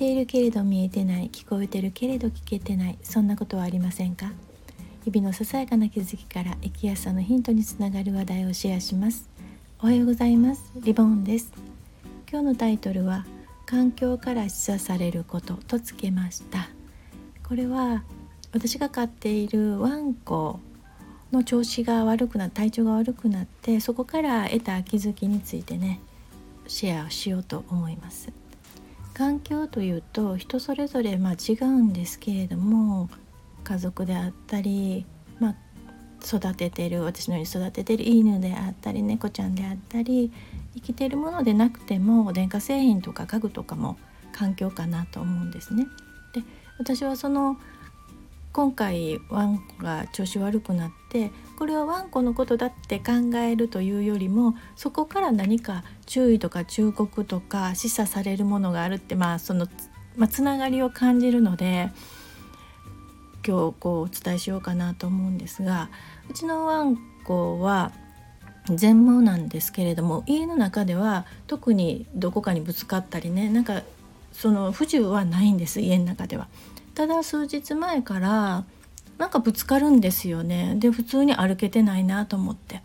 ているけれど見えてない聞こえてるけれど聞けてないそんなことはありませんか？日々のささやかな気づきから生きやすさのヒントにつながる話題をシェアします。おはようございます。リボンです。今日のタイトルは環境から示唆されることとつけました。これは私が飼っているワンコの調子が悪くな体調が悪くなってそこから得た気づきについてねシェアをしようと思います。環境というと人それぞれまあ違うんですけれども家族であったり、まあ、育ててる私のように育ててる犬であったり猫ちゃんであったり生きてるものでなくても電化製品とか家具とかも環境かなと思うんですね。で私はその今回ワンコが調子悪くなってこれはワンコのことだって考えるというよりもそこから何か注意とか忠告とか示唆されるものがあるってまあその、まあ、つながりを感じるので今日こうお伝えしようかなと思うんですがうちのワンコは全盲なんですけれども家の中では特にどこかにぶつかったりねなんかその不自由はないんです家の中では。ただ数日前からなんかぶつかるんですよねで普通に歩けてないなと思って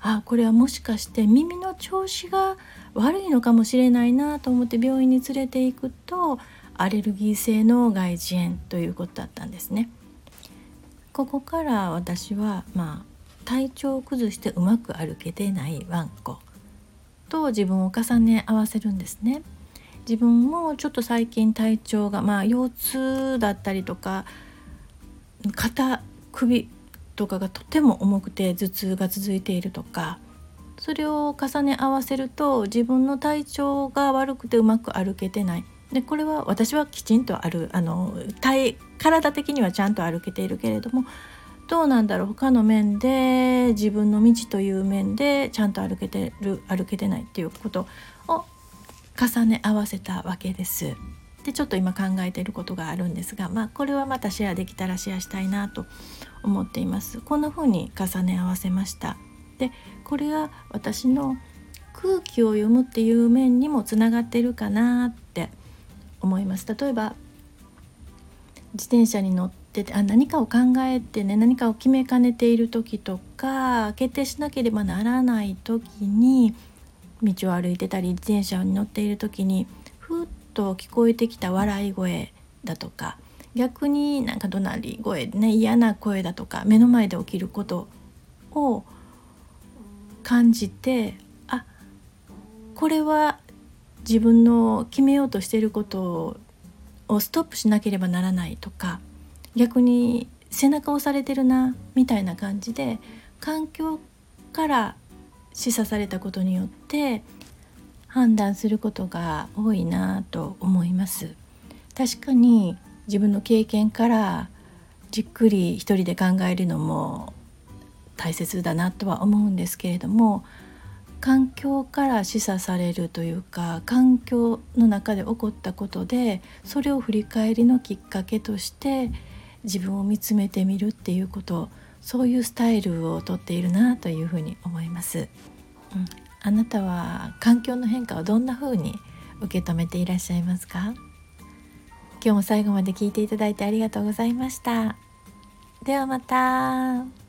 あこれはもしかして耳の調子が悪いのかもしれないなと思って病院に連れて行くとアレルギー性の外耳炎ということだったんですね。ここから私はまあ体調を崩してうまく歩けてないワンコと自分を重ね合わせるんですね。自分もちょっと最近体調がまあ腰痛だったりとか肩首とかがとても重くて頭痛が続いているとかそれを重ね合わせると自分の体調が悪くてうまく歩けてない。でこれは私はきちんとあるあの体体的にはちゃんと歩けているけれどもどうなんだろう他の面で自分の道という面でちゃんと歩けてる歩けてないっていうことを重ね合わせたわけです。でちょっと今考えていることがあるんですが、まあ、これはまたシェアできたらシェアしたいなと思っています。こんな風に重ね合わせました。でこれが私の空気を読むっていう面にもつながってるかなって思います。例えば自転車に乗っててあ何かを考えてね何かを決めかねている時とか決定しなければならない時に道を歩いてたり自転車に乗っている時にふっと聞こえてきた笑い声だとか逆になんか怒鳴り声ね嫌な声だとか目の前で起きることを感じてあこれは自分の決めようとしていることをストップしなければならないとか逆に背中を押されてるなみたいな感じで環境から示唆されたことによって判断することが多いなと思います。確かに自分の経験からじっくり一人で考えるのも大切だなとは思うんですけれども環境から示唆されるというか環境の中で起こったことでそれを振り返りのきっかけとして自分を見つめてみるっていうことそういうスタイルをとっているなというふうに思います、うん、あなたは環境の変化をどんな風に受け止めていらっしゃいますか？今日も最後まで聞いていただいてありがとうございました。ではまた。